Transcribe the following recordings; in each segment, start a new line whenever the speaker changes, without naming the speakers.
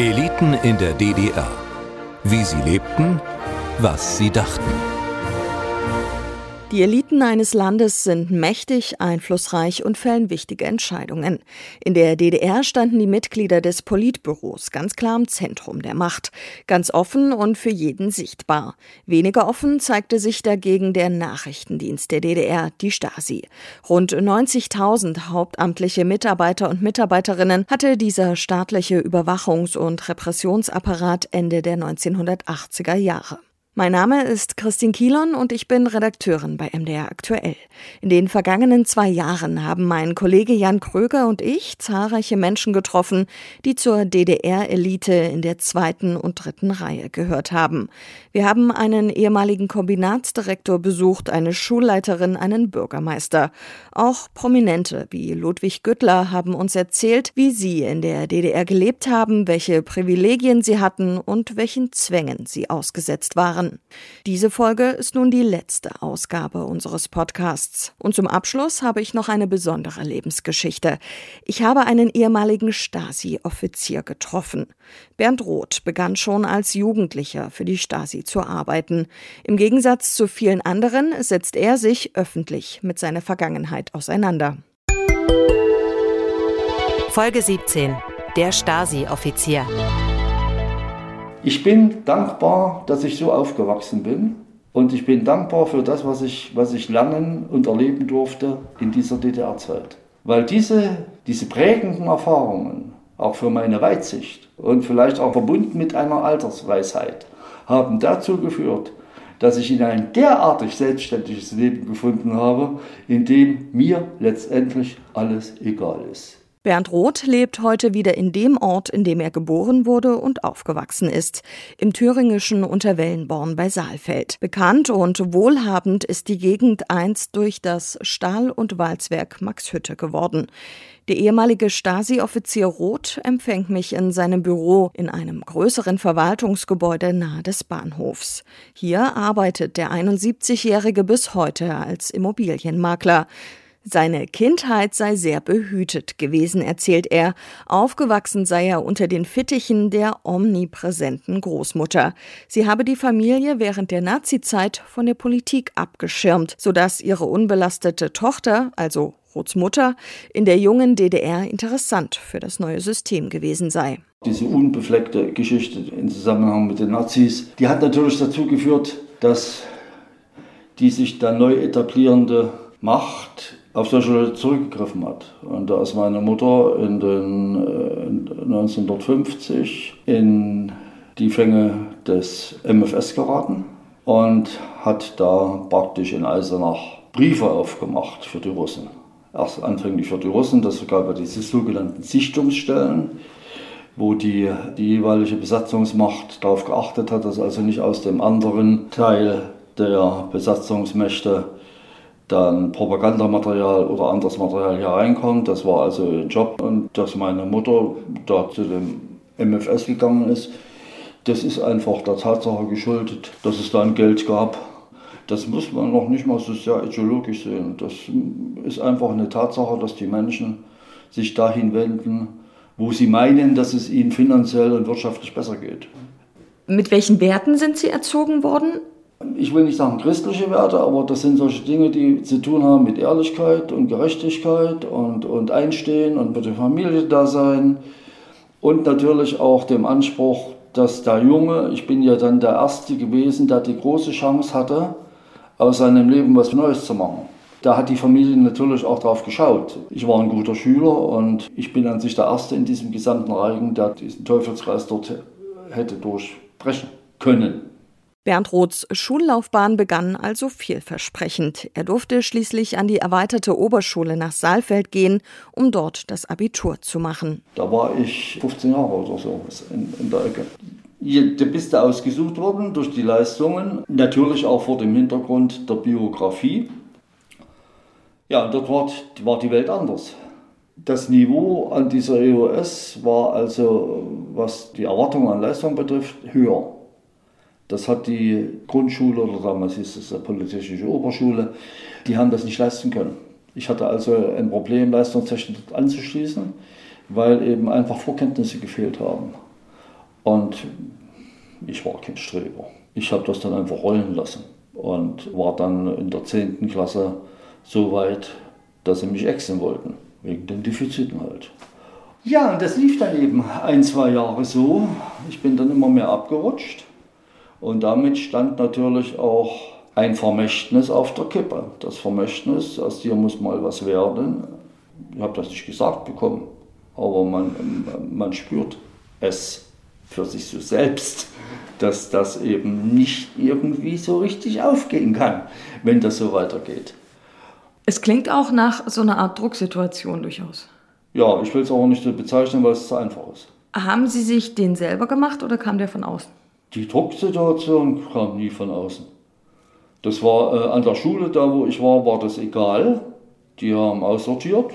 Eliten in der DDR. Wie sie lebten, was sie dachten.
Die Eliten eines Landes sind mächtig, einflussreich und fällen wichtige Entscheidungen. In der DDR standen die Mitglieder des Politbüros ganz klar im Zentrum der Macht, ganz offen und für jeden sichtbar. Weniger offen zeigte sich dagegen der Nachrichtendienst der DDR, die Stasi. Rund 90.000 hauptamtliche Mitarbeiter und Mitarbeiterinnen hatte dieser staatliche Überwachungs- und Repressionsapparat Ende der 1980er Jahre. Mein Name ist Christine Kielon und ich bin Redakteurin bei MDR Aktuell. In den vergangenen zwei Jahren haben mein Kollege Jan Kröger und ich zahlreiche Menschen getroffen, die zur DDR-Elite in der zweiten und dritten Reihe gehört haben. Wir haben einen ehemaligen Kombinatsdirektor besucht, eine Schulleiterin, einen Bürgermeister. Auch Prominente wie Ludwig Güttler haben uns erzählt, wie sie in der DDR gelebt haben, welche Privilegien sie hatten und welchen Zwängen sie ausgesetzt waren waren. Diese Folge ist nun die letzte Ausgabe unseres Podcasts. Und zum Abschluss habe ich noch eine besondere Lebensgeschichte. Ich habe einen ehemaligen Stasi-Offizier getroffen. Bernd Roth begann schon als Jugendlicher für die Stasi zu arbeiten. Im Gegensatz zu vielen anderen setzt er sich öffentlich mit seiner Vergangenheit auseinander.
Folge 17. Der Stasi-Offizier.
Ich bin dankbar, dass ich so aufgewachsen bin. Und ich bin dankbar für das, was ich, was ich lernen und erleben durfte in dieser DDR-Zeit. Weil diese, diese prägenden Erfahrungen, auch für meine Weitsicht und vielleicht auch verbunden mit einer Altersweisheit, haben dazu geführt, dass ich in ein derartig selbstständiges Leben gefunden habe, in dem mir letztendlich alles egal ist.
Bernd Roth lebt heute wieder in dem Ort, in dem er geboren wurde und aufgewachsen ist, im thüringischen Unterwellenborn bei Saalfeld. Bekannt und wohlhabend ist die Gegend einst durch das Stahl- und Walzwerk Max Hütte geworden. Der ehemalige Stasi-Offizier Roth empfängt mich in seinem Büro in einem größeren Verwaltungsgebäude nahe des Bahnhofs. Hier arbeitet der 71-Jährige bis heute als Immobilienmakler. Seine Kindheit sei sehr behütet gewesen, erzählt er. Aufgewachsen sei er unter den Fittichen der omnipräsenten Großmutter. Sie habe die Familie während der Nazizeit von der Politik abgeschirmt, sodass ihre unbelastete Tochter, also Roths Mutter, in der jungen DDR interessant für das neue System gewesen sei.
Diese unbefleckte Geschichte im Zusammenhang mit den Nazis, die hat natürlich dazu geführt, dass die sich dann neu etablierende Macht auf solche zurückgegriffen hat. Und da ist meine Mutter in den äh, 1950 in die Fänge des MFS geraten und hat da praktisch in Eisenach Briefe aufgemacht für die Russen. Erst anfänglich für die Russen, das gab ja diese sogenannten Sichtungsstellen, wo die, die jeweilige Besatzungsmacht darauf geachtet hat, dass also nicht aus dem anderen Teil der Besatzungsmächte dann Propagandamaterial oder anderes Material hier reinkommt. Das war also ein Job. Und dass meine Mutter da zu dem MFS gegangen ist, das ist einfach der Tatsache geschuldet, dass es da ein Geld gab. Das muss man noch nicht mal so sehr ideologisch sehen. Das ist einfach eine Tatsache, dass die Menschen sich dahin wenden, wo sie meinen, dass es ihnen finanziell und wirtschaftlich besser geht.
Mit welchen Werten sind Sie erzogen worden?
Ich will nicht sagen christliche Werte, aber das sind solche Dinge, die zu tun haben mit Ehrlichkeit und Gerechtigkeit und, und Einstehen und mit der Familie da sein und natürlich auch dem Anspruch, dass der Junge, ich bin ja dann der Erste gewesen, der die große Chance hatte, aus seinem Leben was Neues zu machen. Da hat die Familie natürlich auch drauf geschaut. Ich war ein guter Schüler und ich bin an sich der Erste in diesem gesamten Reigen, der diesen Teufelskreis dort hätte durchbrechen können.
Bernd Roths Schullaufbahn begann also vielversprechend. Er durfte schließlich an die erweiterte Oberschule nach Saalfeld gehen, um dort das Abitur zu machen.
Da war ich 15 Jahre oder so in, in der Ecke. Da bist du ausgesucht worden durch die Leistungen, natürlich auch vor dem Hintergrund der Biografie. Ja, dort war, war die Welt anders. Das Niveau an dieser EOS war also, was die Erwartungen an Leistung betrifft, höher. Das hat die Grundschule oder damals hieß es Politische Oberschule, die haben das nicht leisten können. Ich hatte also ein Problem, leistungstechnisch anzuschließen, weil eben einfach Vorkenntnisse gefehlt haben. Und ich war kein Streber. Ich habe das dann einfach rollen lassen und war dann in der 10. Klasse so weit, dass sie mich exen wollten, wegen den Defiziten halt. Ja, und das lief dann eben ein, zwei Jahre so. Ich bin dann immer mehr abgerutscht und damit stand natürlich auch ein Vermächtnis auf der Kippe. Das Vermächtnis, aus dir muss mal was werden. Ich habe das nicht gesagt bekommen, aber man, man spürt es für sich so selbst, dass das eben nicht irgendwie so richtig aufgehen kann, wenn das so weitergeht.
Es klingt auch nach so einer Art Drucksituation durchaus.
Ja, ich will es auch nicht so bezeichnen, weil es zu einfach ist.
Haben Sie sich den selber gemacht oder kam der von außen?
Die Drucksituation kam nie von außen. Das war äh, an der Schule, da wo ich war, war das egal. Die haben aussortiert,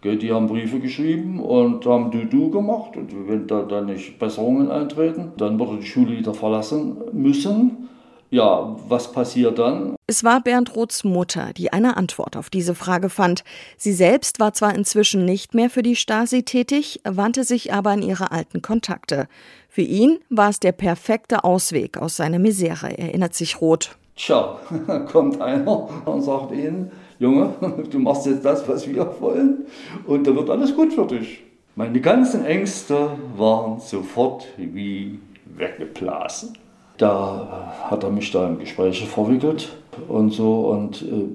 gell, die haben Briefe geschrieben und haben Du-Du gemacht. Und wenn da dann nicht Besserungen eintreten, dann wurde die Schule wieder verlassen müssen. Ja, was passiert dann?
Es war Bernd Roths Mutter, die eine Antwort auf diese Frage fand. Sie selbst war zwar inzwischen nicht mehr für die Stasi tätig, wandte sich aber an ihre alten Kontakte. Für ihn war es der perfekte Ausweg aus seiner Misere, erinnert sich Roth.
Tja, kommt einer und sagt Ihnen, Junge, du machst jetzt das, was wir wollen und da wird alles gut für dich. Meine ganzen Ängste waren sofort wie weggeblasen. Da hat er mich da in Gespräche verwickelt und so und äh,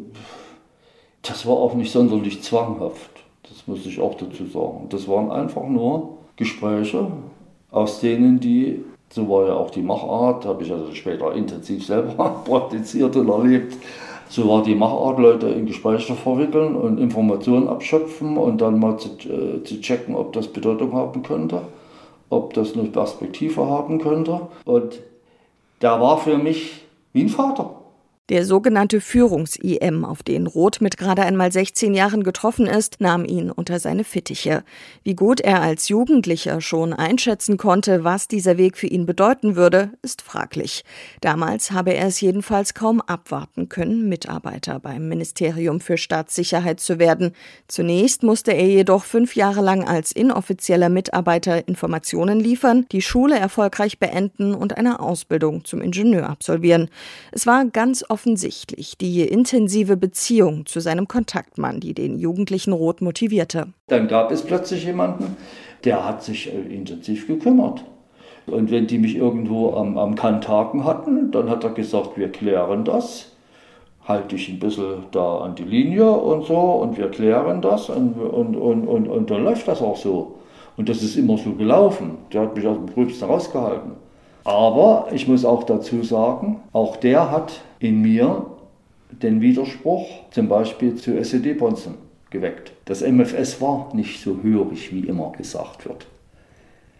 das war auch nicht sonderlich zwanghaft. Das muss ich auch dazu sagen. Das waren einfach nur Gespräche, aus denen die, so war ja auch die Machart, habe ich also später intensiv selber praktiziert und erlebt, so war die Machart, Leute in Gespräche verwickeln und Informationen abschöpfen und dann mal zu, äh, zu checken, ob das Bedeutung haben könnte, ob das eine Perspektive haben könnte. Und der war für mich wie ein Vater.
Der sogenannte Führungs-IM, auf den Roth mit gerade einmal 16 Jahren getroffen ist, nahm ihn unter seine Fittiche. Wie gut er als Jugendlicher schon einschätzen konnte, was dieser Weg für ihn bedeuten würde, ist fraglich. Damals habe er es jedenfalls kaum abwarten können, Mitarbeiter beim Ministerium für Staatssicherheit zu werden. Zunächst musste er jedoch fünf Jahre lang als inoffizieller Mitarbeiter Informationen liefern, die Schule erfolgreich beenden und eine Ausbildung zum Ingenieur absolvieren. Es war ganz offensichtlich die intensive Beziehung zu seinem Kontaktmann, die den jugendlichen Roth motivierte.
Dann gab es plötzlich jemanden, der hat sich äh, intensiv gekümmert. Und wenn die mich irgendwo am, am Kantaken hatten, dann hat er gesagt, wir klären das. Halte ich ein bisschen da an die Linie und so und wir klären das und, und, und, und, und dann läuft das auch so. Und das ist immer so gelaufen. Der hat mich aus dem Gröbsten rausgehalten. Aber ich muss auch dazu sagen, auch der hat in mir den Widerspruch zum Beispiel zu SED-Bonzen geweckt. Das MFS war nicht so hörig, wie immer gesagt wird.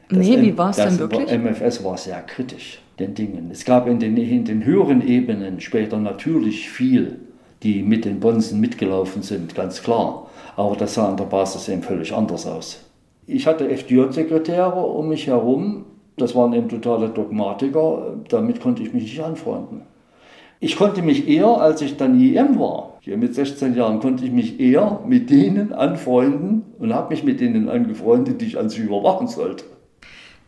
Das nee, wie war es denn wirklich?
Das MFS war sehr kritisch den Dingen. Es gab in den, in den höheren Ebenen später natürlich viel, die mit den Bonzen mitgelaufen sind, ganz klar. Aber das sah an der Basis eben völlig anders aus. Ich hatte FDJ-Sekretäre um mich herum, das waren eben totale Dogmatiker, damit konnte ich mich nicht anfreunden. Ich konnte mich eher, als ich dann IM war, hier mit 16 Jahren, konnte ich mich eher mit denen anfreunden und habe mich mit denen angefreundet, die ich an sich überwachen sollte.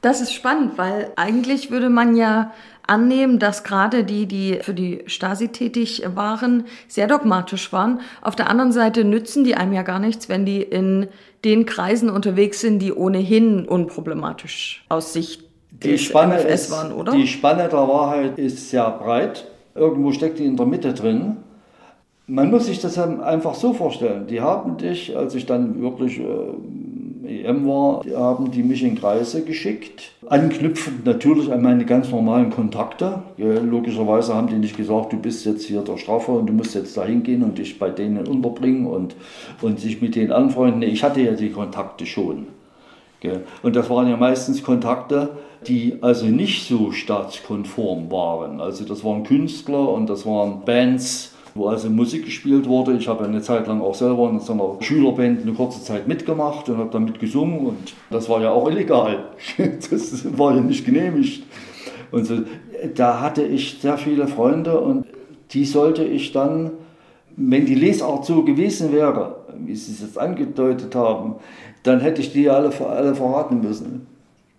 Das ist spannend, weil eigentlich würde man ja annehmen, dass gerade die, die für die Stasi tätig waren, sehr dogmatisch waren. Auf der anderen Seite nützen die einem ja gar nichts, wenn die in den Kreisen unterwegs sind, die ohnehin unproblematisch aus Sicht
die Spanne ist, waren, oder? Die Spanne der Wahrheit ist sehr breit. Irgendwo steckt die in der Mitte drin. Man muss sich das einfach so vorstellen. Die haben dich, als ich dann wirklich äh, EM war, die haben die mich in Kreise geschickt. Anknüpfend natürlich an meine ganz normalen Kontakte. Ja, logischerweise haben die nicht gesagt, du bist jetzt hier der Straffer und du musst jetzt da hingehen und dich bei denen unterbringen und, und sich mit denen anfreunden. Ich hatte ja die Kontakte schon. Und das waren ja meistens Kontakte, die also nicht so staatskonform waren. Also das waren Künstler und das waren Bands, wo also Musik gespielt wurde. Ich habe eine Zeit lang auch selber in so einer Schülerband eine kurze Zeit mitgemacht und habe damit gesungen und das war ja auch illegal. Das war ja nicht genehmigt. Und so, da hatte ich sehr viele Freunde und die sollte ich dann, wenn die Lesart so gewesen wäre, wie Sie es jetzt angedeutet haben, dann hätte ich die alle, alle verraten müssen.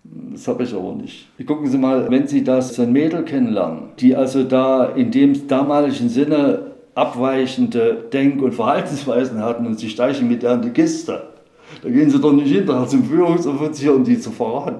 Das habe ich aber nicht. Gucken Sie mal, wenn Sie das so ein Mädel kennenlernen, die also da in dem damaligen Sinne abweichende Denk- und Verhaltensweisen hatten und Sie steichen mit der in die Kiste, da gehen Sie doch nicht hinterher zum Führungsoffizier, um die zu verraten.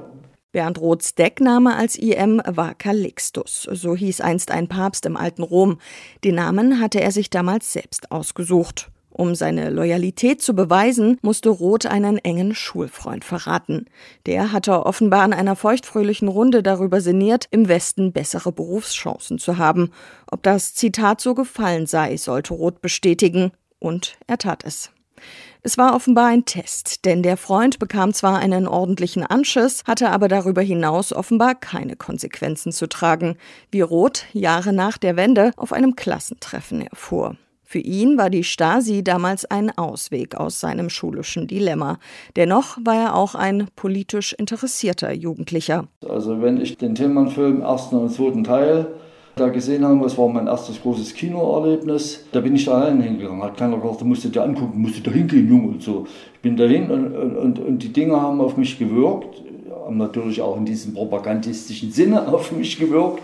Bernd Roths Deckname als IM war Calixtus. So hieß einst ein Papst im alten Rom. Den Namen hatte er sich damals selbst ausgesucht. Um seine Loyalität zu beweisen, musste Roth einen engen Schulfreund verraten. Der hatte offenbar in einer feuchtfröhlichen Runde darüber sinniert, im Westen bessere Berufschancen zu haben. Ob das Zitat so gefallen sei, sollte Roth bestätigen. Und er tat es. Es war offenbar ein Test, denn der Freund bekam zwar einen ordentlichen Anschiss, hatte aber darüber hinaus offenbar keine Konsequenzen zu tragen, wie Roth Jahre nach der Wende auf einem Klassentreffen erfuhr. Für ihn war die Stasi damals ein Ausweg aus seinem schulischen Dilemma. Dennoch war er auch ein politisch interessierter Jugendlicher.
Also wenn ich den Tillmann-Film ersten und zweiten Teil da gesehen habe, das war mein erstes großes Kinoerlebnis, da bin ich da allein hingegangen. Hat keiner gesagt, du musst dir angucken, musst du da hingehen, Junge und so. Ich bin dahin und, und, und die Dinge haben auf mich gewirkt, natürlich auch in diesem propagandistischen Sinne auf mich gewirkt.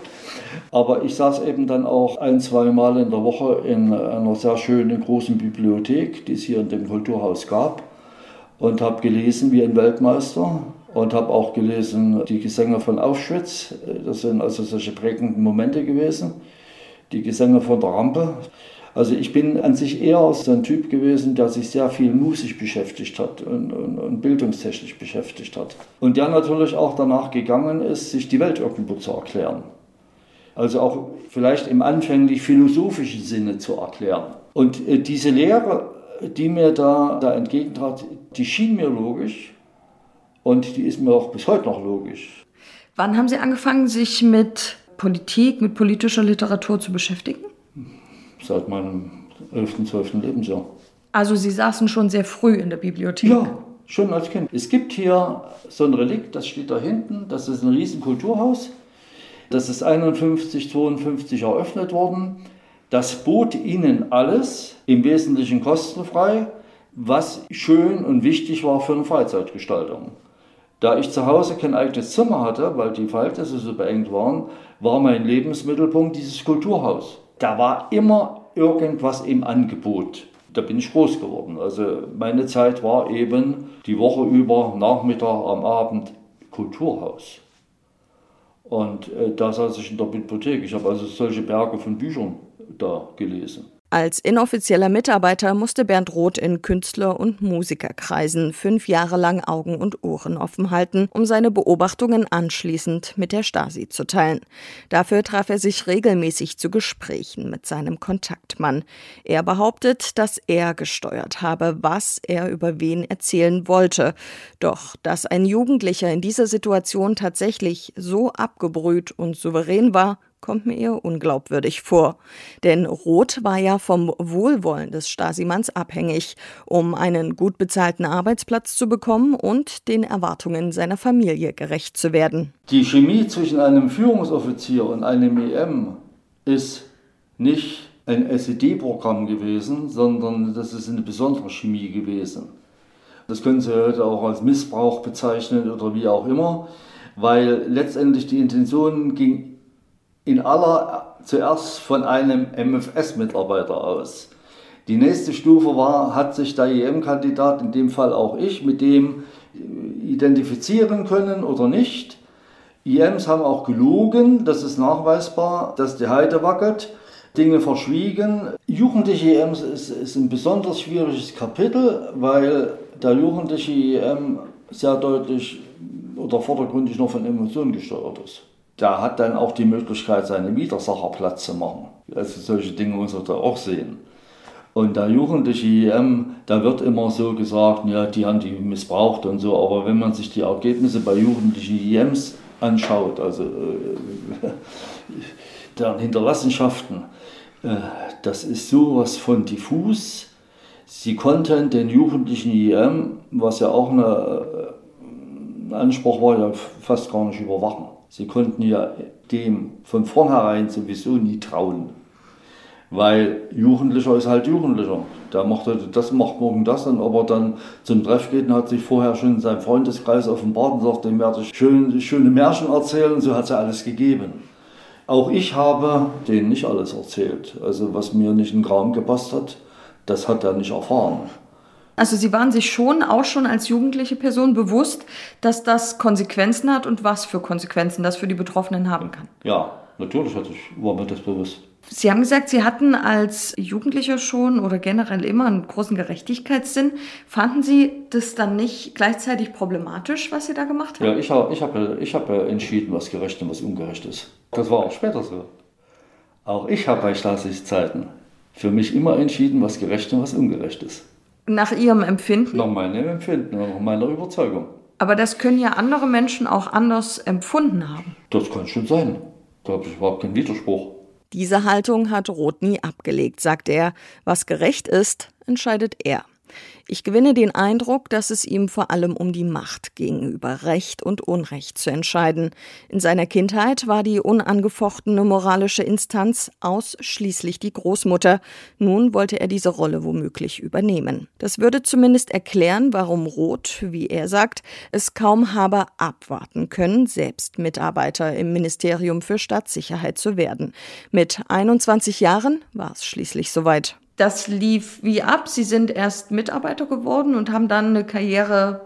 Aber ich saß eben dann auch ein, zwei Mal in der Woche in einer sehr schönen großen Bibliothek, die es hier in dem Kulturhaus gab, und habe gelesen wie ein Weltmeister und habe auch gelesen die Gesänge von Auschwitz. Das sind also solche prägenden Momente gewesen. Die Gesänge von der Rampe. Also ich bin an sich eher so ein Typ gewesen, der sich sehr viel musisch beschäftigt hat und, und, und, bildungstechnisch beschäftigt hat. Und der natürlich auch danach gegangen ist, sich die Welt irgendwo zu erklären. Also auch vielleicht im anfänglich philosophischen Sinne zu erklären. Und äh, diese Lehre, die mir da, da entgegentrat, die schien mir logisch und die ist mir auch bis heute noch logisch.
Wann haben Sie angefangen, sich mit Politik, mit politischer Literatur zu beschäftigen?
Seit meinem 11., 12. Lebensjahr.
Also Sie saßen schon sehr früh in der Bibliothek?
Ja, schon als Kind. Es gibt hier so ein Relikt, das steht da hinten, das ist ein riesen Kulturhaus. Das ist 51, 52 eröffnet worden. Das bot ihnen alles, im Wesentlichen kostenfrei, was schön und wichtig war für eine Freizeitgestaltung. Da ich zu Hause kein eigenes Zimmer hatte, weil die Verhältnisse so beengt waren, war mein Lebensmittelpunkt dieses Kulturhaus. Da war immer irgendwas im Angebot. Da bin ich groß geworden. Also meine Zeit war eben die Woche über, Nachmittag, am Abend Kulturhaus. Und äh, da saß ich in der Bibliothek. Ich habe also solche Berge von Büchern da gelesen.
Als inoffizieller Mitarbeiter musste Bernd Roth in Künstler- und Musikerkreisen fünf Jahre lang Augen und Ohren offen halten, um seine Beobachtungen anschließend mit der Stasi zu teilen. Dafür traf er sich regelmäßig zu Gesprächen mit seinem Kontaktmann. Er behauptet, dass er gesteuert habe, was er über wen erzählen wollte. Doch dass ein Jugendlicher in dieser Situation tatsächlich so abgebrüht und souverän war, kommt mir eher unglaubwürdig vor. Denn Roth war ja vom Wohlwollen des Stasimanns abhängig, um einen gut bezahlten Arbeitsplatz zu bekommen und den Erwartungen seiner Familie gerecht zu werden.
Die Chemie zwischen einem Führungsoffizier und einem EM ist nicht ein SED-Programm gewesen, sondern das ist eine besondere Chemie gewesen. Das können Sie heute auch als Missbrauch bezeichnen oder wie auch immer, weil letztendlich die Intention ging in aller zuerst von einem MFS-Mitarbeiter aus. Die nächste Stufe war, hat sich der EM-Kandidat, in dem Fall auch ich, mit dem identifizieren können oder nicht. IMs haben auch gelogen, das ist nachweisbar, dass die Heide wackelt, Dinge verschwiegen. Jugendliche EMs ist, ist ein besonders schwieriges Kapitel, weil der jugendliche EM sehr deutlich oder vordergründig noch von Emotionen gesteuert ist der hat dann auch die Möglichkeit, seine Widersacher Platz zu machen. Also solche Dinge muss er da auch sehen. Und der jugendliche EM, da wird immer so gesagt, ja, die haben die missbraucht und so, aber wenn man sich die Ergebnisse bei jugendlichen EMs anschaut, also äh, deren Hinterlassenschaften, äh, das ist sowas von diffus. Sie konnten den jugendlichen EM, was ja auch äh, ein Anspruch war, ja fast gar nicht überwachen. Sie konnten ja dem von vornherein sowieso nie trauen. Weil Jugendlicher ist halt Jugendlicher. Der macht heute das, macht morgen das. Und ob er dann zum Treff geht und hat sich vorher schon in seinem Freundeskreis offenbart und sagt, dem werde ich schön, schöne Märchen erzählen. So hat es ja alles gegeben. Auch ich habe denen nicht alles erzählt. Also was mir nicht in den Kram gepasst hat, das hat er nicht erfahren.
Also Sie waren sich schon auch schon als jugendliche Person bewusst, dass das Konsequenzen hat und was für Konsequenzen das für die Betroffenen haben kann.
Ja, natürlich hatte ich, war mir das bewusst.
Sie haben gesagt, Sie hatten als Jugendlicher schon oder generell immer einen großen Gerechtigkeitssinn. Fanden Sie das dann nicht gleichzeitig problematisch, was Sie da gemacht haben?
Ja, ich habe ich hab, ich hab entschieden, was gerecht und was ungerecht ist. Das war auch später so. Auch ich habe bei Stasis Zeiten für mich immer entschieden, was gerecht und was ungerecht ist.
Nach Ihrem Empfinden?
Nach meinem Empfinden, nach meiner Überzeugung.
Aber das können ja andere Menschen auch anders empfunden haben.
Das kann schon sein. Da habe ich überhaupt keinen Widerspruch.
Diese Haltung hat Roth nie abgelegt, sagt er. Was gerecht ist, entscheidet er. Ich gewinne den Eindruck, dass es ihm vor allem um die Macht ging, über Recht und Unrecht zu entscheiden. In seiner Kindheit war die unangefochtene moralische Instanz ausschließlich die Großmutter. Nun wollte er diese Rolle womöglich übernehmen. Das würde zumindest erklären, warum Roth, wie er sagt, es kaum habe abwarten können, selbst Mitarbeiter im Ministerium für Staatssicherheit zu werden. Mit 21 Jahren war es schließlich soweit das lief wie ab. Sie sind erst Mitarbeiter geworden und haben dann eine Karriere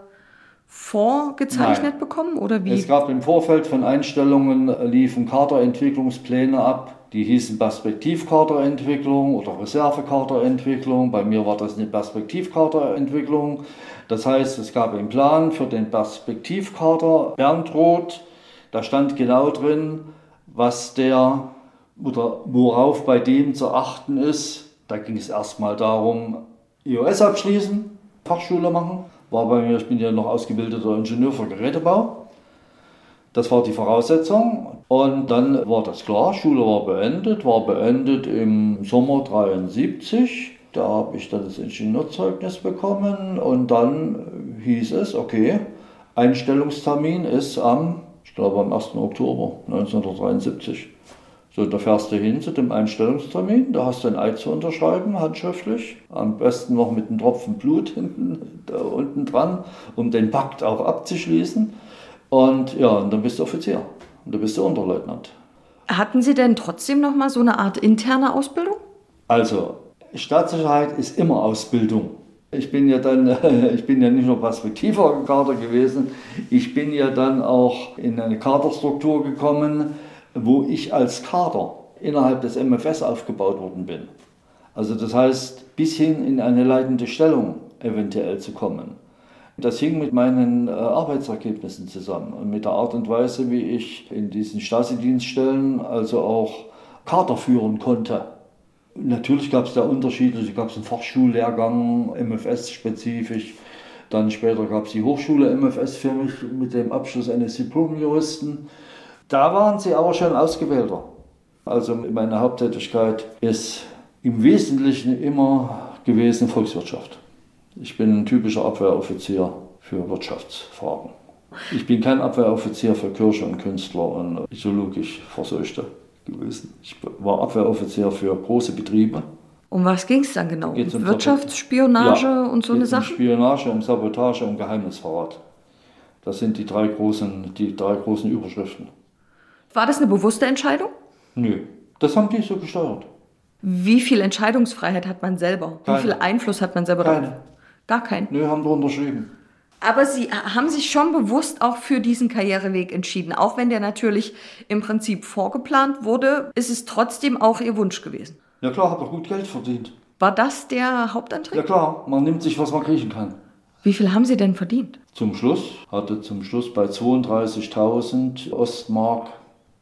vorgezeichnet Nein. bekommen oder wie?
Es gab im Vorfeld von Einstellungen äh, liefen Kaderentwicklungspläne ab. Die hießen Perspektivkaderentwicklung oder Reservekaderentwicklung. Bei mir war das eine Perspektivkaderentwicklung. Das heißt, es gab einen Plan für den Perspektivkader Bernd Roth. Da stand genau drin, was der oder worauf bei dem zu achten ist, da ging es erstmal darum, IOS abschließen, Fachschule machen. War bei mir, ich bin ja noch ausgebildeter Ingenieur für Gerätebau. Das war die Voraussetzung. Und dann war das klar, Schule war beendet, war beendet im Sommer 73. Da habe ich dann das Ingenieurzeugnis bekommen und dann hieß es, okay, Einstellungstermin ist am, ich glaube am 1. Oktober 1973. So, da fährst du hin zu dem Einstellungstermin, da hast du ein Eid zu unterschreiben, handschriftlich. Am besten noch mit einem Tropfen Blut hinten, da unten dran, um den Pakt auch abzuschließen. Und ja, und dann bist du Offizier und du bist du Unterleutnant.
Hatten Sie denn trotzdem noch mal so eine Art interne Ausbildung?
Also, Staatssicherheit ist immer Ausbildung. Ich bin ja dann, ich bin ja nicht nur perspektiver Kader gewesen, ich bin ja dann auch in eine Kaderstruktur gekommen, wo ich als Kader innerhalb des MFS aufgebaut worden bin. Also das heißt, bis hin in eine leitende Stellung eventuell zu kommen. Das hing mit meinen äh, Arbeitsergebnissen zusammen und mit der Art und Weise, wie ich in diesen Stasi-Dienststellen also auch Kader führen konnte. Natürlich gab es da Unterschiede, es gab einen Fachschullehrgang, MFS-spezifisch. Dann später gab es die Hochschule MFS für mich mit dem Abschluss eines Diplom-Juristen. Da waren sie aber schon ausgewählter. Also meine Haupttätigkeit ist im Wesentlichen immer gewesen Volkswirtschaft. Ich bin ein typischer Abwehroffizier für Wirtschaftsfragen. Ich bin kein Abwehroffizier für Kirche und Künstler und ideologisch Verseuchte gewesen. Ich war Abwehroffizier für große Betriebe.
Um was ging es dann genau? Um Wirtschaftsspionage ja, und so eine Sache?
Um Spionage, um Sabotage, um Geheimnisverrat. Das sind die drei großen, die drei großen Überschriften.
War das eine bewusste Entscheidung?
Nö, das haben die so gesteuert.
Wie viel Entscheidungsfreiheit hat man selber? Keine. Wie viel Einfluss hat man selber
Keine. drauf?
Gar keinen.
Nö, haben wir unterschrieben.
Aber Sie haben sich schon bewusst auch für diesen Karriereweg entschieden. Auch wenn der natürlich im Prinzip vorgeplant wurde, ist es trotzdem auch Ihr Wunsch gewesen.
Ja klar, habe doch gut Geld verdient.
War das der Hauptantrieb?
Ja klar, man nimmt sich, was man kriechen kann.
Wie viel haben Sie denn verdient?
Zum Schluss hatte zum Schluss bei 32.000 Ostmark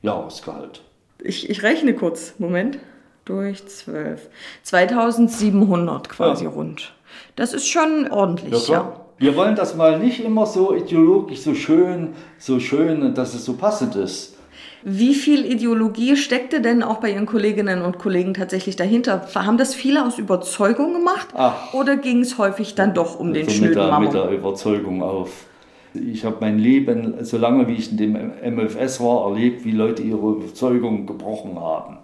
Jahresgehalt.
Ich, ich rechne kurz, Moment. Durch 12. 2700 quasi ja. rund. Das ist schon ordentlich, ja, ja.
Wir wollen das mal nicht immer so ideologisch so schön, so schön, dass es so passend ist.
Wie viel Ideologie steckte denn auch bei Ihren Kolleginnen und Kollegen tatsächlich dahinter? Haben das viele aus Überzeugung gemacht? Ach, oder ging es häufig dann doch um den schnöden
mit der, mit der Überzeugung auf. Ich habe mein Leben, solange wie ich in dem MFS war, erlebt, wie Leute ihre Überzeugungen gebrochen haben.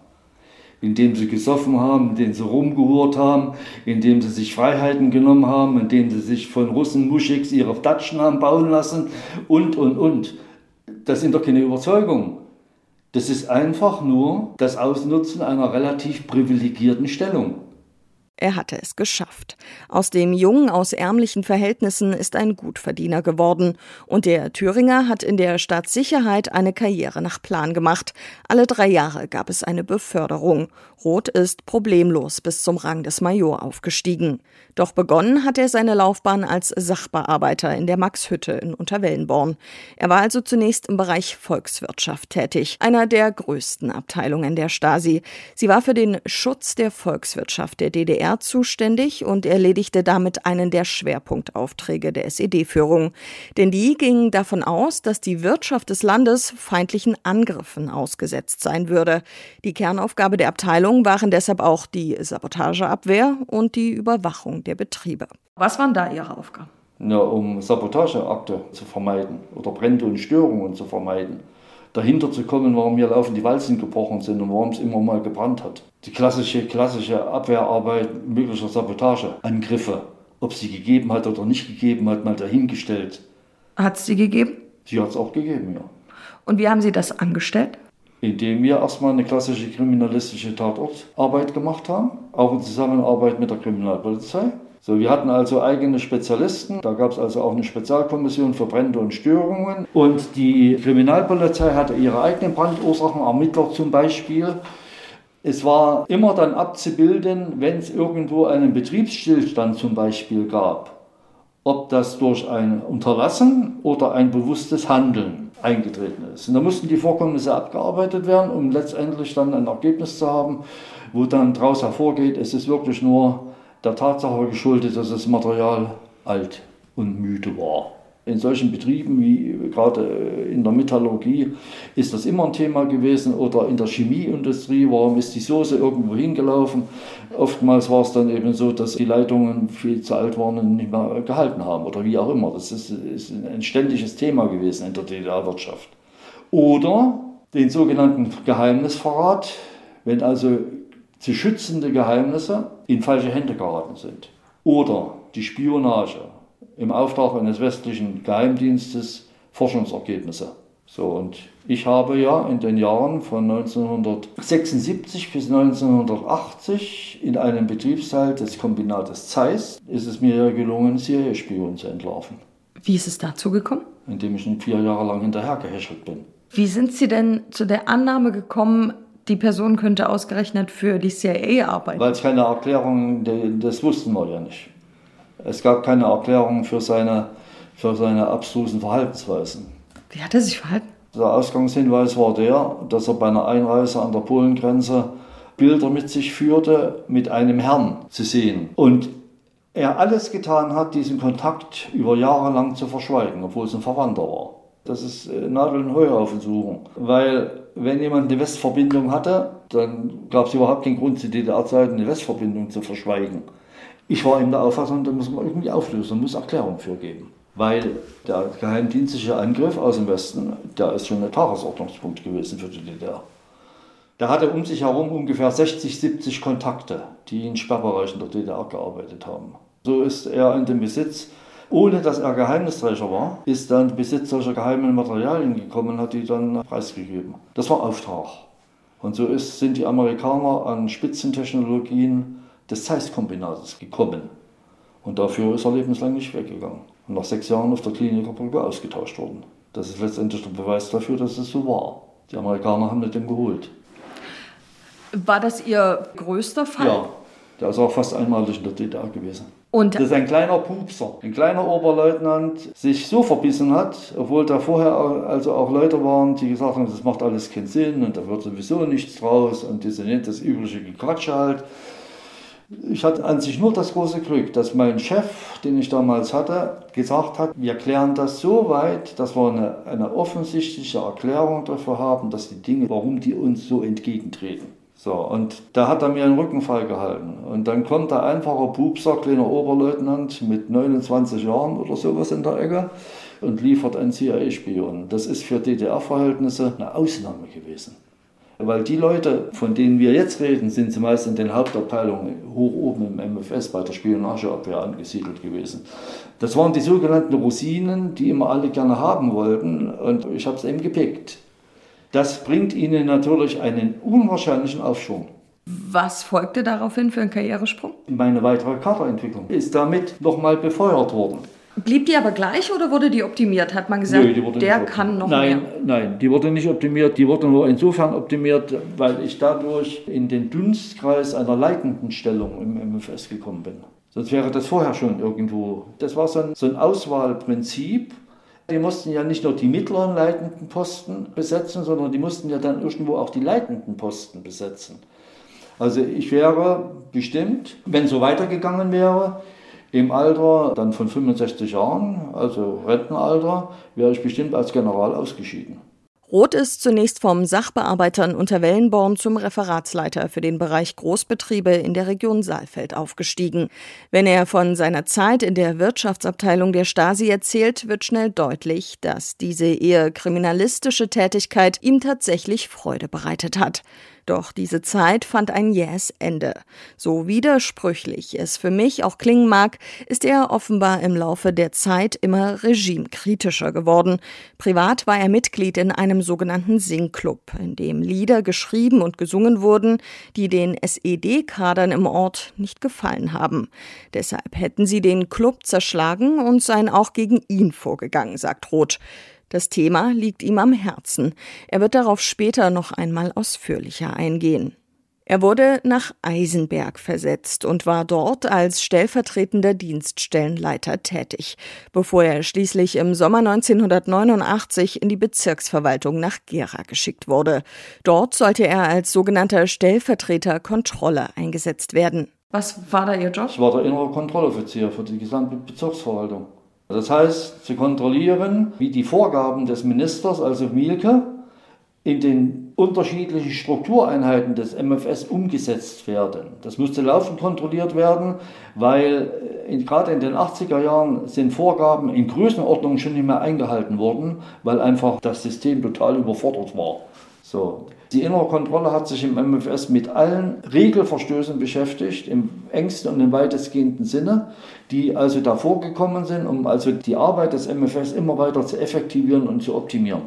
indem sie gesoffen haben, indem sie rumgehurt haben, indem sie sich Freiheiten genommen haben, indem sie sich von Russen Muschiks ihre Datschen haben bauen lassen und, und, und. Das sind doch keine Überzeugungen. Das ist einfach nur das Ausnutzen einer relativ privilegierten Stellung.
Er hatte es geschafft. Aus dem Jungen aus ärmlichen Verhältnissen ist ein Gutverdiener geworden. Und der Thüringer hat in der Staatssicherheit eine Karriere nach Plan gemacht. Alle drei Jahre gab es eine Beförderung. Roth ist problemlos bis zum Rang des Major aufgestiegen. Doch begonnen hat er seine Laufbahn als Sachbearbeiter in der Maxhütte in Unterwellenborn. Er war also zunächst im Bereich Volkswirtschaft tätig, einer der größten Abteilungen der Stasi. Sie war für den Schutz der Volkswirtschaft der DDR zuständig und erledigte damit einen der Schwerpunktaufträge der SED-Führung. Denn die gingen davon aus, dass die Wirtschaft des Landes feindlichen Angriffen ausgesetzt sein würde. Die Kernaufgabe der Abteilung waren deshalb auch die Sabotageabwehr und die Überwachung der Betriebe. Was waren da Ihre Aufgaben?
Ja, um Sabotageakte zu vermeiden oder Brände und Störungen zu vermeiden. Dahinter zu kommen, warum hier laufend die Walzen gebrochen sind und warum es immer mal gebrannt hat. Die klassische, klassische Abwehrarbeit möglicher Sabotageangriffe, ob sie gegeben hat oder nicht gegeben hat, mal dahingestellt.
Hat es sie gegeben?
Sie hat es auch gegeben, ja.
Und wie haben Sie das angestellt?
Indem wir erstmal eine klassische kriminalistische Tatortarbeit gemacht haben, auch in Zusammenarbeit mit der Kriminalpolizei. So, wir hatten also eigene Spezialisten. Da gab es also auch eine Spezialkommission für Brände und Störungen. Und die Kriminalpolizei hatte ihre eigenen Brandursachenermittler zum Beispiel. Es war immer dann abzubilden, wenn es irgendwo einen Betriebsstillstand zum Beispiel gab, ob das durch ein Unterlassen oder ein bewusstes Handeln eingetreten ist. Und da mussten die Vorkommnisse abgearbeitet werden, um letztendlich dann ein Ergebnis zu haben, wo dann daraus hervorgeht, es ist wirklich nur der Tatsache geschuldet, dass das Material alt und müde war in solchen Betrieben wie gerade in der Metallurgie ist das immer ein Thema gewesen oder in der Chemieindustrie, warum ist die Soße irgendwo hingelaufen? Oftmals war es dann eben so, dass die Leitungen viel zu alt waren und nicht mehr gehalten haben oder wie auch immer. Das ist, ist ein ständiges Thema gewesen in der DDR-Wirtschaft. Oder den sogenannten Geheimnisverrat, wenn also zu schützende Geheimnisse in falsche Hände geraten sind. Oder die Spionage im Auftrag eines westlichen Geheimdienstes Forschungsergebnisse. So, und ich habe ja in den Jahren von 1976 bis 1980 in einem Betriebsteil des Kombinates Zeiss ist es mir ja gelungen, CIA-Spionen zu entlarven.
Wie ist es dazu gekommen?
Indem ich vier Jahre lang hinterhergehäschelt bin.
Wie sind Sie denn zu der Annahme gekommen, die Person könnte ausgerechnet für die CIA arbeiten?
Weil es keine Erklärung, das wussten wir ja nicht. Es gab keine Erklärung für seine, für seine abstrusen Verhaltensweisen.
Wie hat er sich verhalten?
Der Ausgangshinweis war der, dass er bei einer Einreise an der Polengrenze Bilder mit sich führte, mit einem Herrn zu sehen. Und er alles getan hat, diesen Kontakt über Jahre lang zu verschweigen, obwohl es ein Verwandter war. Das ist äh, Nadel- und Heuhaufensuchung. Weil, wenn jemand eine Westverbindung hatte, dann gab es überhaupt keinen Grund, zu DDR-Zeiten eine Westverbindung zu verschweigen. Ich war in der Auffassung, da muss man irgendwie auflösen, muss Erklärung für geben. Weil der geheimdienstliche Angriff aus dem Westen, der ist schon ein Tagesordnungspunkt gewesen für die DDR. Der hatte um sich herum ungefähr 60, 70 Kontakte, die in Sperrbereichen der DDR gearbeitet haben. So ist er in den Besitz, ohne dass er Geheimnisträger war, ist dann Besitz solcher geheimen Materialien gekommen und hat die dann preisgegeben. Das war Auftrag. Und so ist, sind die Amerikaner an Spitzentechnologien des Zeiss-Kombinates gekommen. Und dafür ist er lebenslang nicht weggegangen. Und nach sechs Jahren auf der Klinikerbrücke ausgetauscht worden. Das ist letztendlich der Beweis dafür, dass es so war. Die Amerikaner haben mit dem geholt.
War das Ihr größter Fall?
Ja, der ist auch fast einmalig in der DDR gewesen.
Und
das ist ein kleiner Pupser, ein kleiner Oberleutnant, sich so verbissen hat, obwohl da vorher also auch Leute waren, die gesagt haben, das macht alles keinen Sinn und da wird sowieso nichts draus und diese nicht das übliche Gequatsche halt. Ich hatte an sich nur das große Glück, dass mein Chef, den ich damals hatte, gesagt hat, wir klären das so weit, dass wir eine, eine offensichtliche Erklärung dafür haben, dass die Dinge, warum die uns so entgegentreten. So, und da hat er mir einen Rückenfall gehalten. Und dann kommt der einfache Pupser, kleiner Oberleutnant mit 29 Jahren oder sowas in der Ecke und liefert einen CIA-Spion. Das ist für DDR-Verhältnisse eine Ausnahme gewesen. Weil die Leute, von denen wir jetzt reden, sind zumeist in den Hauptabteilungen hoch oben im MFS bei der Spionageabwehr angesiedelt gewesen. Das waren die sogenannten Rosinen, die immer alle gerne haben wollten und ich habe es eben gepickt. Das bringt ihnen natürlich einen unwahrscheinlichen Aufschwung.
Was folgte daraufhin für einen Karrieresprung?
Meine weitere Kaderentwicklung ist damit nochmal befeuert worden.
Blieb die aber gleich oder wurde die optimiert? Hat man gesagt, Nö, der kann noch
nein,
mehr?
Nein, die wurde nicht optimiert. Die wurde nur insofern optimiert, weil ich dadurch in den Dunstkreis einer leitenden Stellung im MFS gekommen bin. Sonst wäre das vorher schon irgendwo. Das war so ein, so ein Auswahlprinzip. Die mussten ja nicht nur die mittleren leitenden Posten besetzen, sondern die mussten ja dann irgendwo auch die leitenden Posten besetzen. Also ich wäre bestimmt, wenn so weitergegangen wäre, im Alter dann von 65 Jahren, also Rentenalter, wäre ich bestimmt als General ausgeschieden.
Roth ist zunächst vom Sachbearbeitern unter Wellenborn zum Referatsleiter für den Bereich Großbetriebe in der Region Saalfeld aufgestiegen. Wenn er von seiner Zeit in der Wirtschaftsabteilung der Stasi erzählt, wird schnell deutlich, dass diese eher kriminalistische Tätigkeit ihm tatsächlich Freude bereitet hat. Doch diese Zeit fand ein jähes Ende. So widersprüchlich es für mich auch klingen mag, ist er offenbar im Laufe der Zeit immer regimekritischer geworden. Privat war er Mitglied in einem sogenannten Singclub, in dem Lieder geschrieben und gesungen wurden, die den SED-Kadern im Ort nicht gefallen haben. Deshalb hätten sie den Club zerschlagen und seien auch gegen ihn vorgegangen, sagt Roth. Das Thema liegt ihm am Herzen. Er wird darauf später noch einmal ausführlicher eingehen. Er wurde nach Eisenberg versetzt und war dort als stellvertretender Dienststellenleiter tätig, bevor er schließlich im Sommer 1989 in die Bezirksverwaltung nach Gera geschickt wurde. Dort sollte er als sogenannter Stellvertreter Kontrolle eingesetzt werden. Was war da Ihr Job?
Ich war der innere Kontrolloffizier für die gesamte Bezirksverwaltung. Das heißt, zu kontrollieren, wie die Vorgaben des Ministers, also Mielke, in den unterschiedlichen Struktureinheiten des MFS umgesetzt werden. Das musste laufend kontrolliert werden, weil äh, in, gerade in den 80er Jahren sind Vorgaben in Größenordnung schon nicht mehr eingehalten worden, weil einfach das System total überfordert war. So. Die innere Kontrolle hat sich im MFS mit allen Regelverstößen beschäftigt, im engsten und im weitestgehenden Sinne, die also davor gekommen sind, um also die Arbeit des MFS immer weiter zu effektivieren und zu optimieren.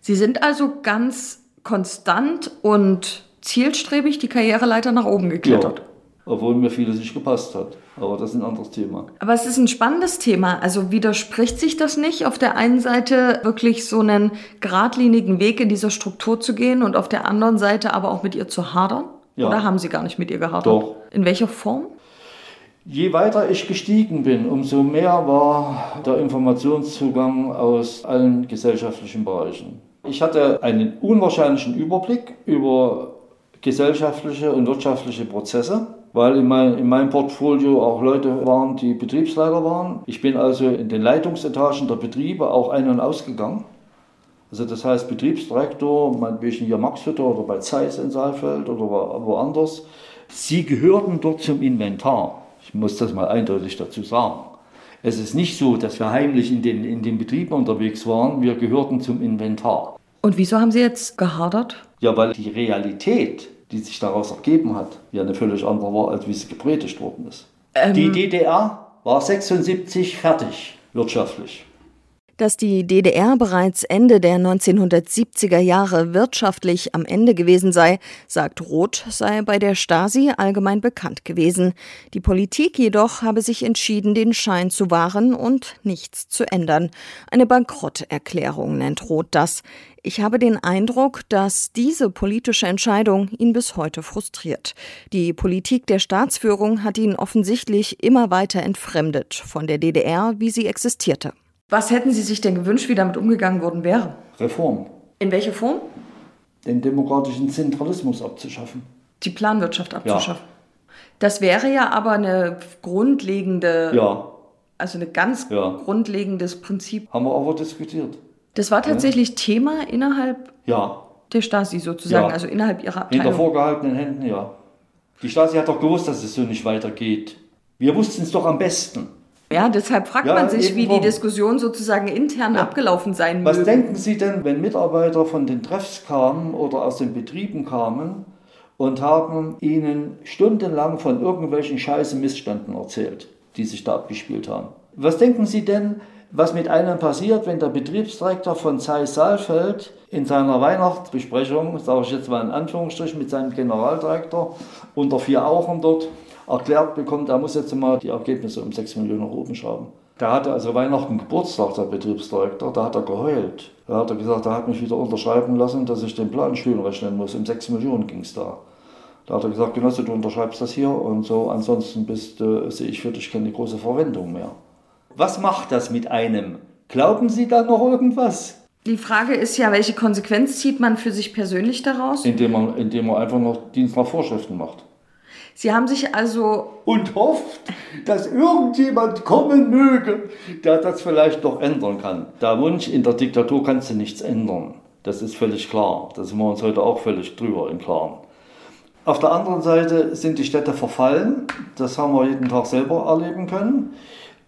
Sie sind also ganz konstant und zielstrebig die Karriereleiter nach oben geklettert.
Ja obwohl mir vieles nicht gepasst hat. Aber das ist ein anderes Thema.
Aber es ist ein spannendes Thema. Also widerspricht sich das nicht, auf der einen Seite wirklich so einen geradlinigen Weg in dieser Struktur zu gehen und auf der anderen Seite aber auch mit ihr zu hadern? Ja. Oder haben Sie gar nicht mit ihr gehadert?
Doch.
In welcher Form?
Je weiter ich gestiegen bin, umso mehr war der Informationszugang aus allen gesellschaftlichen Bereichen. Ich hatte einen unwahrscheinlichen Überblick über gesellschaftliche und wirtschaftliche Prozesse weil in, mein, in meinem Portfolio auch Leute waren, die Betriebsleiter waren. Ich bin also in den Leitungsetagen der Betriebe auch ein- und ausgegangen. Also das heißt Betriebsdirektor, meinetwegen hier Maxhütter oder bei Zeiss in Saalfeld oder woanders. Sie gehörten dort zum Inventar. Ich muss das mal eindeutig dazu sagen. Es ist nicht so, dass wir heimlich in den, in den Betrieben unterwegs waren. Wir gehörten zum Inventar.
Und wieso haben Sie jetzt gehadert?
Ja, weil die Realität die sich daraus ergeben hat, ja eine völlig andere war, als wie sie gepredigt worden ist. Ähm, die DDR war 76 fertig wirtschaftlich.
Dass die DDR bereits Ende der 1970er Jahre wirtschaftlich am Ende gewesen sei, sagt Roth, sei bei der Stasi allgemein bekannt gewesen. Die Politik jedoch habe sich entschieden, den Schein zu wahren und nichts zu ändern. Eine Bankrotterklärung nennt Roth das. Ich habe den Eindruck, dass diese politische Entscheidung ihn bis heute frustriert. Die Politik der Staatsführung hat ihn offensichtlich immer weiter entfremdet von der DDR, wie sie existierte. Was hätten Sie sich denn gewünscht, wie damit umgegangen worden wäre?
Reform.
In welcher Form?
Den demokratischen Zentralismus abzuschaffen.
Die Planwirtschaft abzuschaffen. Ja. Das wäre ja aber eine grundlegende,
ja.
also ein ganz ja. grundlegendes Prinzip.
Haben wir aber diskutiert.
Das war tatsächlich. Thema innerhalb
ja.
der Stasi sozusagen, also innerhalb ihrer Abteilung.
Hinter vorgehaltenen Händen, ja. Die Stasi hat doch gewusst, dass es so nicht weitergeht. Wir wussten es doch am besten.
Ja, deshalb fragt
Ja,
man sich, wie die. Diskussion sozusagen intern abgelaufen sein
Was
möge.
denken Sie denn, wenn Mitarbeiter von den Treffs kamen oder aus den Betrieben kamen und haben Ihnen stundenlang von irgendwelchen scheiße Missständen erzählt, die sich da abgespielt haben? Was denken Sie denn, was mit einem passiert, wenn der Betriebsdirektor von Zeiss Saalfeld in seiner Weihnachtsbesprechung, sage ich jetzt mal in Anführungsstrichen, mit seinem Generaldirektor unter vier Augen dort erklärt bekommt, er muss jetzt mal die Ergebnisse um 6 Millionen nach oben schrauben. Der hatte also Weihnachten Geburtstag, der Betriebsdirektor, da hat er geheult. Da hat er gesagt, er hat mich wieder unterschreiben lassen, dass ich den Plan schön rechnen muss. Um 6 Millionen ging es da. Da hat er gesagt, Genosse, du unterschreibst das hier und so, ansonsten bist, äh, sehe ich für dich keine große Verwendung mehr. Was macht das mit einem? Glauben Sie da noch irgendwas?
Die Frage ist ja, welche Konsequenz zieht man für sich persönlich daraus?
Indem man, indem man einfach noch Dienst nach Vorschriften macht.
Sie haben sich also
und hofft, dass irgendjemand kommen möge, der das vielleicht noch ändern kann. Der Wunsch, in der Diktatur kannst du nichts ändern. Das ist völlig klar. Da sind wir uns heute auch völlig drüber im Klaren. Auf der anderen Seite sind die Städte verfallen. Das haben wir jeden Tag selber erleben können.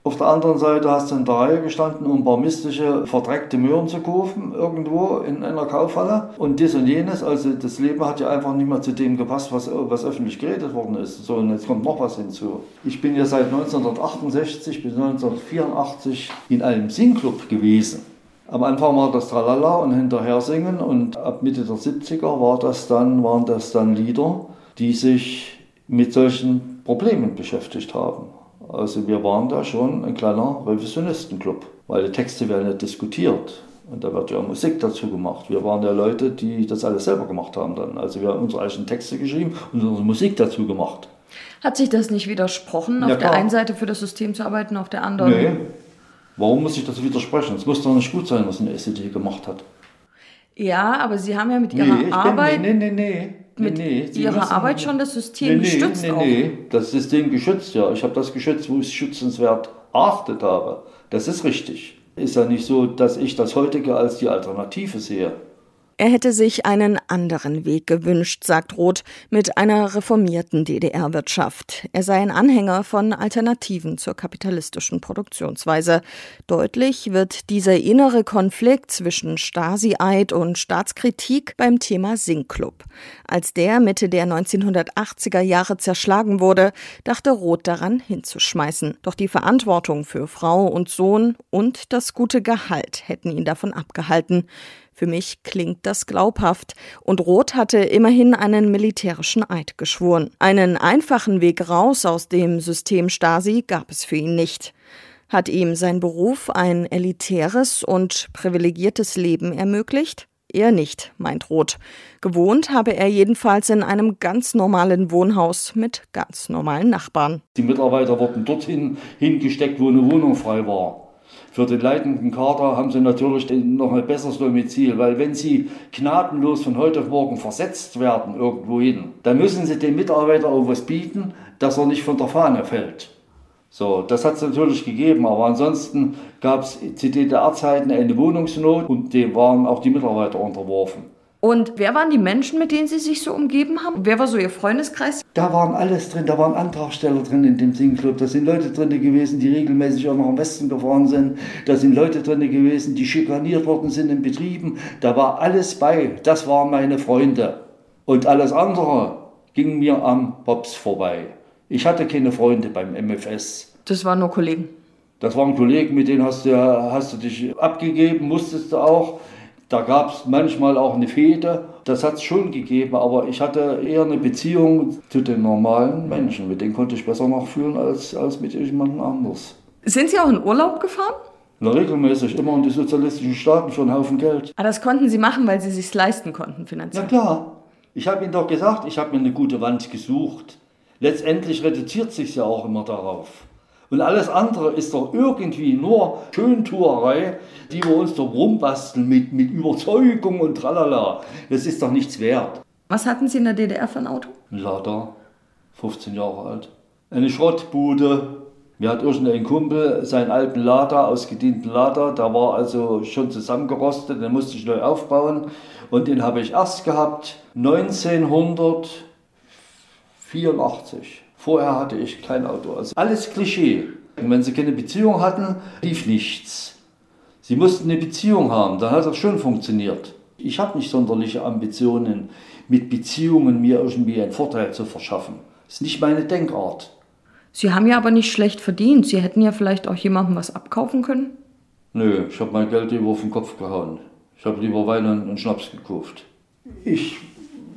Auf der anderen Seite hast du in der Reihe gestanden, um mystische, verdreckte Möhren zu kaufen, irgendwo in einer Kaufhalle. Und dies und jenes, also das Leben hat ja einfach nicht mehr zu dem gepasst, was, was öffentlich geredet worden ist. So, und jetzt kommt noch was hinzu. Ich bin ja seit 1968 bis 1984 in einem Singclub gewesen. Am Anfang war das Tralala und hinterher singen und ab Mitte der 70er war das dann, waren das dann Lieder, die sich mit solchen Problemen beschäftigt haben. Also wir waren da schon ein kleiner Revisionistenclub, weil die Texte werden ja diskutiert und da wird ja Musik dazu gemacht. Wir waren ja Leute, die das alles selber gemacht haben dann. Also wir haben unsere eigenen Texte geschrieben und unsere Musik dazu gemacht.
hat sich das nicht widersprochen, auf
Ja,
der
klar.
einen Seite für das System zu arbeiten, auf der anderen.
Nee. Warum muss ich das widersprechen? Es muss doch nicht gut sein, was eine SED gemacht hat.
Ja, aber Sie haben ja mit
Nee,
Ihrer
ich
Arbeit,
bin, nee, nee, nee, nee.
Mit
nee, Sie
Ihrer Arbeit schon das System
nee, nee,
gestützt
nee,
auch.
nee, das System geschützt, ja. Ich habe das geschützt, wo ich es schützenswert erachtet habe. Das ist richtig. Ist ja nicht so, dass ich das heutige als die Alternative sehe.
Er hätte sich einen anderen Weg gewünscht, sagt Roth, mit einer reformierten DDR-Wirtschaft. Er sei ein Anhänger von Alternativen zur kapitalistischen Produktionsweise. Deutlich wird dieser innere Konflikt zwischen Stasi-Eid und Staatskritik beim Thema Singclub. Als der Mitte der 1980er Jahre zerschlagen wurde, dachte Roth daran hinzuschmeißen. Doch die Verantwortung für Frau und Sohn und das gute Gehalt hätten ihn davon abgehalten. Für mich klingt das glaubhaft. Und Roth hatte immerhin einen militärischen Eid geschworen. Einen einfachen Weg raus aus dem System Stasi gab es für ihn nicht. Hat ihm sein Beruf ein elitäres und privilegiertes Leben ermöglicht? Er nicht, meint Roth. Gewohnt habe er jedenfalls in einem ganz normalen Wohnhaus mit ganz normalen Nachbarn.
Die Mitarbeiter wurden dorthin hingesteckt, wo eine Wohnung frei war. Für den leitenden Kader haben sie natürlich noch ein besseres Domizil, weil wenn sie gnadenlos von heute auf morgen versetzt werden irgendwo hin, dann müssen sie dem Mitarbeiter auch was bieten, dass er nicht von der Fahne fällt. So, das hat es natürlich gegeben, aber ansonsten gab es zu DDR-Zeiten eine Wohnungsnot und dem waren auch die Mitarbeiter unterworfen.
Und wer waren die Menschen, mit denen Sie sich so umgeben haben? Wer war so Ihr Freundeskreis?
Da waren alles drin, da waren Antragsteller drin in dem Singclub, da sind Leute drin gewesen, die regelmäßig auch nach dem Westen gefahren sind, da sind Leute drin gewesen, die schikaniert worden sind in Betrieben, da war alles bei, das waren meine Freunde. Und alles andere ging mir am Pops vorbei. Ich hatte keine Freunde beim MFS.
Das waren nur Kollegen.
Das waren Kollegen, mit denen hast du, hast du dich abgegeben, musstest du auch. Da gab es manchmal auch eine Fehde. Das hat es schon gegeben, aber ich hatte eher eine Beziehung zu den normalen Menschen. Mit denen konnte ich besser nachfühlen als, als mit jemandem anders.
Sind Sie auch in Urlaub gefahren?
Na, regelmäßig immer in die sozialistischen Staaten für einen Haufen Geld.
Ah, das konnten Sie machen, weil Sie sich leisten konnten
Na
finanziell.
klar. Ich habe Ihnen doch gesagt, ich habe mir eine gute Wand gesucht. Letztendlich reduziert sich ja auch immer darauf. Und alles andere ist doch irgendwie nur Schöntuerei, die wir uns doch rumbasteln mit, mit Überzeugung und tralala. Das ist doch nichts wert.
Was hatten Sie in der DDR für ein Auto?
Ein Lada, 15 Jahre alt. Eine Schrottbude. Mir hat irgendein Kumpel seinen alten Lada, ausgedienten Lada, der war also schon zusammengerostet, den musste ich neu aufbauen. Und den habe ich erst gehabt 1984. Vorher hatte ich kein Auto. Also alles Klischee. Und wenn sie keine Beziehung hatten, lief nichts. Sie mussten eine Beziehung haben, dann hat das schon funktioniert. Ich habe nicht sonderliche Ambitionen, mit Beziehungen mir irgendwie einen Vorteil zu verschaffen. Das ist nicht meine Denkart.
Sie haben ja aber nicht schlecht verdient. Sie hätten ja vielleicht auch jemandem was abkaufen können.
Nö, ich habe mein Geld lieber auf den Kopf gehauen. Ich habe lieber Wein und Schnaps gekauft. Ich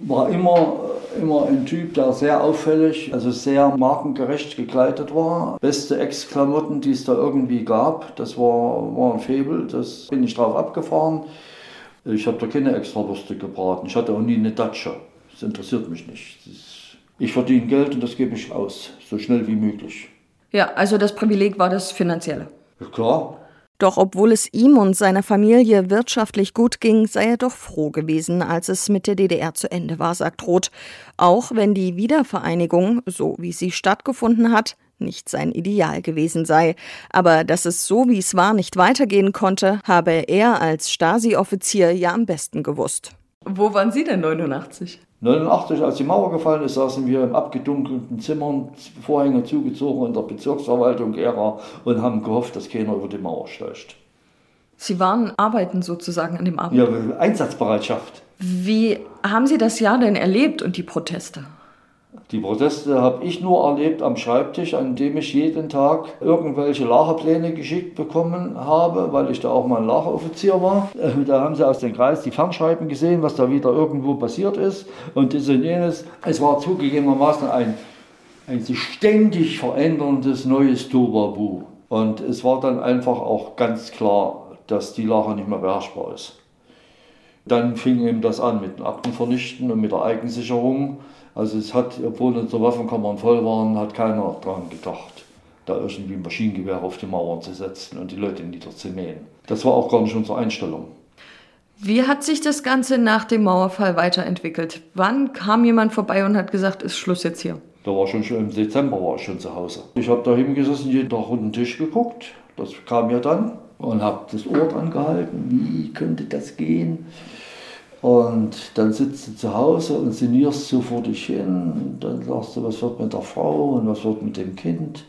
war immer, immer ein Typ, der sehr auffällig, also sehr markengerecht gekleidet war. Beste Ex-Klamotten, die es da irgendwie gab, das war, war ein Febel, das bin ich drauf abgefahren. Ich habe da keine Extrawürste gebraten. Ich hatte auch nie eine Datsche. Das interessiert mich nicht. Ich verdiene Geld und das gebe ich aus, so schnell wie möglich.
Ja, also das Privileg war das Finanzielle.
Ja, klar.
Doch obwohl es ihm und seiner Familie wirtschaftlich gut ging, sei er doch froh gewesen, als es mit der DDR zu Ende war, sagt Roth. Auch wenn die Wiedervereinigung, so wie sie stattgefunden hat, nicht sein Ideal gewesen sei. Aber dass es so, wie es war, nicht weitergehen konnte, habe er als Stasi-Offizier ja am besten gewusst. Wo waren Sie denn 89?
89, als die Mauer gefallen ist, saßen wir im abgedunkelten Zimmer, Vorhänge zugezogen in der Bezirksverwaltung Gera und haben gehofft, dass keiner über die Mauer steigt.
Sie waren arbeiten sozusagen an dem Abend?
Ja, Einsatzbereitschaft.
Wie haben Sie das Jahr denn erlebt und die Proteste?
Die Proteste habe ich nur erlebt am Schreibtisch, an dem ich jeden Tag irgendwelche Lagerpläne geschickt bekommen habe, weil ich da auch mal ein Lageroffizier war. Äh, da haben sie aus dem Kreis die Fernschreiben gesehen, was da wieder irgendwo passiert ist und das und jenes. Es war zugegebenermaßen ein, ein sich ständig veränderndes neues Tobabu. Und es war dann einfach auch ganz klar, dass die Lager nicht mehr beherrschbar ist. Dann fing eben das an mit den Aktenvernichten und mit der Eigensicherung. Also es hat, obwohl unsere Waffenkammern voll waren, hat keiner dran gedacht, da irgendwie ein Maschinengewehr auf die Mauern zu setzen und die Leute niederzumähen. Das war auch gar nicht unsere Einstellung.
Wie hat sich das Ganze nach dem Mauerfall weiterentwickelt? Wann kam jemand vorbei und hat gesagt, ist Schluss jetzt hier?
Da war schon, schon im Dezember war ich schon zu Hause. Ich habe da hingesessen, jeden Tag unter den Tisch geguckt. Das kam ja dann und habe das Ohr dran gehalten. Wie könnte das gehen? Und dann sitzt du zu Hause und sinnierst so vor dich hin. Dann sagst du, was wird mit der Frau und was wird mit dem Kind.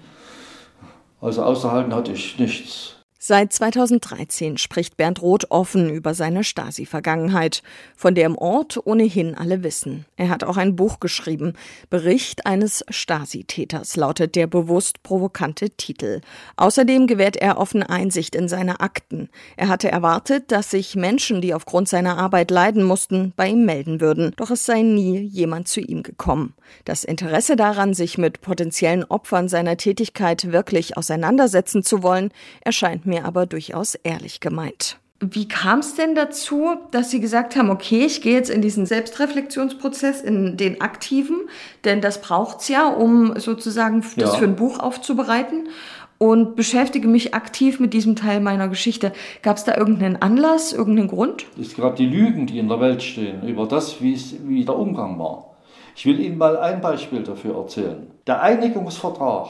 Also außerhalten hatte ich nichts.
Seit 2013 spricht Bernd Roth offen über seine Stasi-Vergangenheit, von der im Ort ohnehin alle wissen. Er hat auch ein Buch geschrieben. Bericht eines Stasi-Täters lautet der bewusst provokante Titel. Außerdem gewährt er offen Einsicht in seine Akten. Er hatte erwartet, dass sich Menschen, die aufgrund seiner Arbeit leiden mussten, bei ihm melden würden. Doch es sei nie jemand zu ihm gekommen. Das Interesse daran, sich mit potenziellen Opfern seiner Tätigkeit wirklich auseinandersetzen zu wollen, erscheint mir mir aber durchaus ehrlich gemeint. Wie kam es denn dazu, dass Sie gesagt haben, okay, ich gehe jetzt in diesen Selbstreflexionsprozess, in den aktiven, denn das braucht es ja, um sozusagen das ja. für ein Buch aufzubereiten und beschäftige mich aktiv mit diesem Teil meiner Geschichte. Gab es da irgendeinen Anlass, irgendeinen Grund?
Das ist gerade die Lügen, die in der Welt stehen, über das, wie der Umgang war. Ich will Ihnen mal ein Beispiel dafür erzählen. Der Einigungsvertrag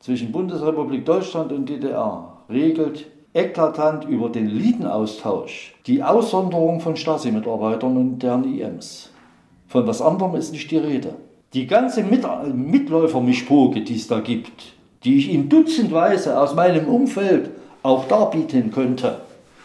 zwischen Bundesrepublik Deutschland und DDR regelt eklatant über den Liedenaustausch die Aussonderung von Stasi-Mitarbeitern und deren IMs. Von was anderem ist nicht die Rede. Die ganze Mit Mitläufermischpoke, die es da gibt, die ich Ihnen dutzendweise aus meinem Umfeld auch darbieten könnte,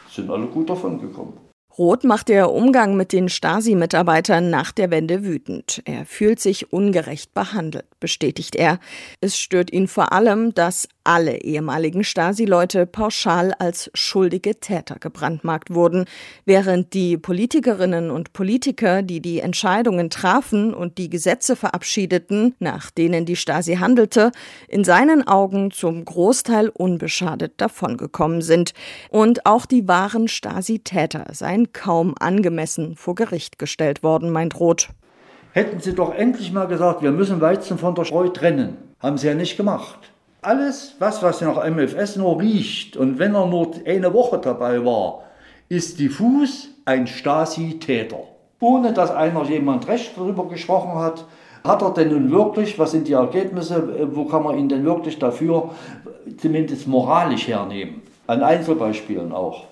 sind alle gut davon gekommen.
Roth macht der Umgang mit den Stasi-Mitarbeitern nach der Wende wütend. Er fühlt sich ungerecht behandelt, bestätigt er. Es stört ihn vor allem, dass alle ehemaligen Stasi-Leute pauschal als schuldige Täter gebrandmarkt wurden, während die Politikerinnen und Politiker, die die Entscheidungen trafen und die Gesetze verabschiedeten, nach denen die Stasi handelte, in seinen Augen zum Großteil unbeschadet davongekommen sind. Und auch die wahren Stasi-Täter seien kaum angemessen vor Gericht gestellt worden, meint Roth.
Hätten Sie doch endlich mal gesagt, wir müssen Weizen von der Spreu trennen. Haben Sie ja nicht gemacht alles, was, was nach MFS nur riecht und wenn er nur eine Woche dabei war, ist diffus ein Stasi-Täter. Ohne dass einer jemand recht darüber gesprochen hat, hat er denn nun wirklich, was sind die Ergebnisse, wo kann man ihn denn wirklich dafür zumindest moralisch hernehmen? An Einzelbeispielen auch.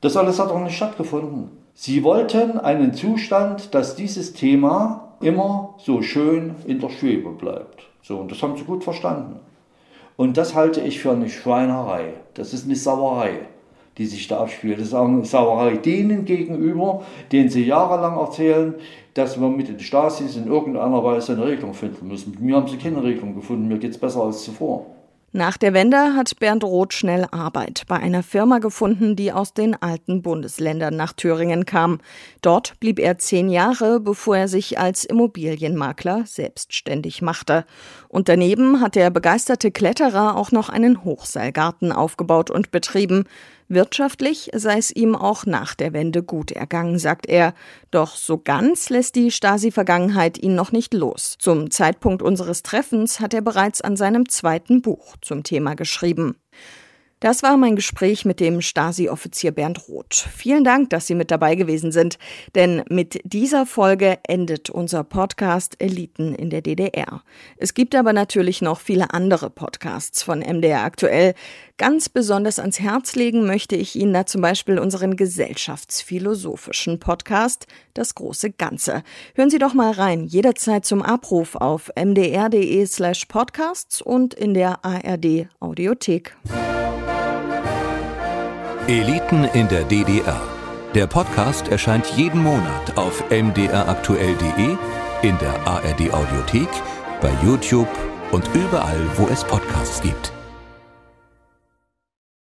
Das alles hat auch nicht stattgefunden. Sie wollten einen Zustand, dass dieses Thema immer so schön in der Schwebe bleibt. So, und das haben sie gut verstanden. Und das halte ich für eine Schweinerei. Das ist eine Sauerei, die sich da abspielt. Das ist auch eine Sauerei denen gegenüber, denen sie jahrelang erzählen, dass wir mit den Stasis in irgendeiner Weise eine Regelung finden müssen. Mir haben sie keine Regelung gefunden, mir geht es besser als zuvor.
Nach der Wende hat Bernd Roth schnell Arbeit bei einer Firma gefunden, die aus den alten Bundesländern nach Thüringen kam. Dort blieb er zehn Jahre, bevor er sich als Immobilienmakler selbstständig machte. Und daneben hat der begeisterte Kletterer auch noch einen Hochseilgarten aufgebaut und betrieben. Wirtschaftlich sei es ihm auch nach der Wende gut ergangen, sagt er. Doch so ganz lässt die Stasi-Vergangenheit ihn noch nicht los. Zum Zeitpunkt unseres Treffens hat er bereits an seinem zweiten Buch zum Thema geschrieben. Das war mein Gespräch mit dem Stasi-Offizier Bernd Roth. Vielen Dank, dass Sie mit dabei gewesen sind, denn mit dieser Folge endet unser Podcast Eliten in der DDR. Es gibt aber natürlich noch viele andere Podcasts von MDR aktuell. Ganz besonders ans Herz legen möchte ich Ihnen da zum Beispiel unseren gesellschaftsphilosophischen Podcast Das große Ganze. Hören Sie doch mal rein, jederzeit zum Abruf auf mdr.de slash podcasts und in der ARD Audiothek.
Eliten in der DDR. Der Podcast erscheint jeden Monat auf mdraktuell.de, in der ARD Audiothek, bei YouTube und überall, wo es Podcasts gibt.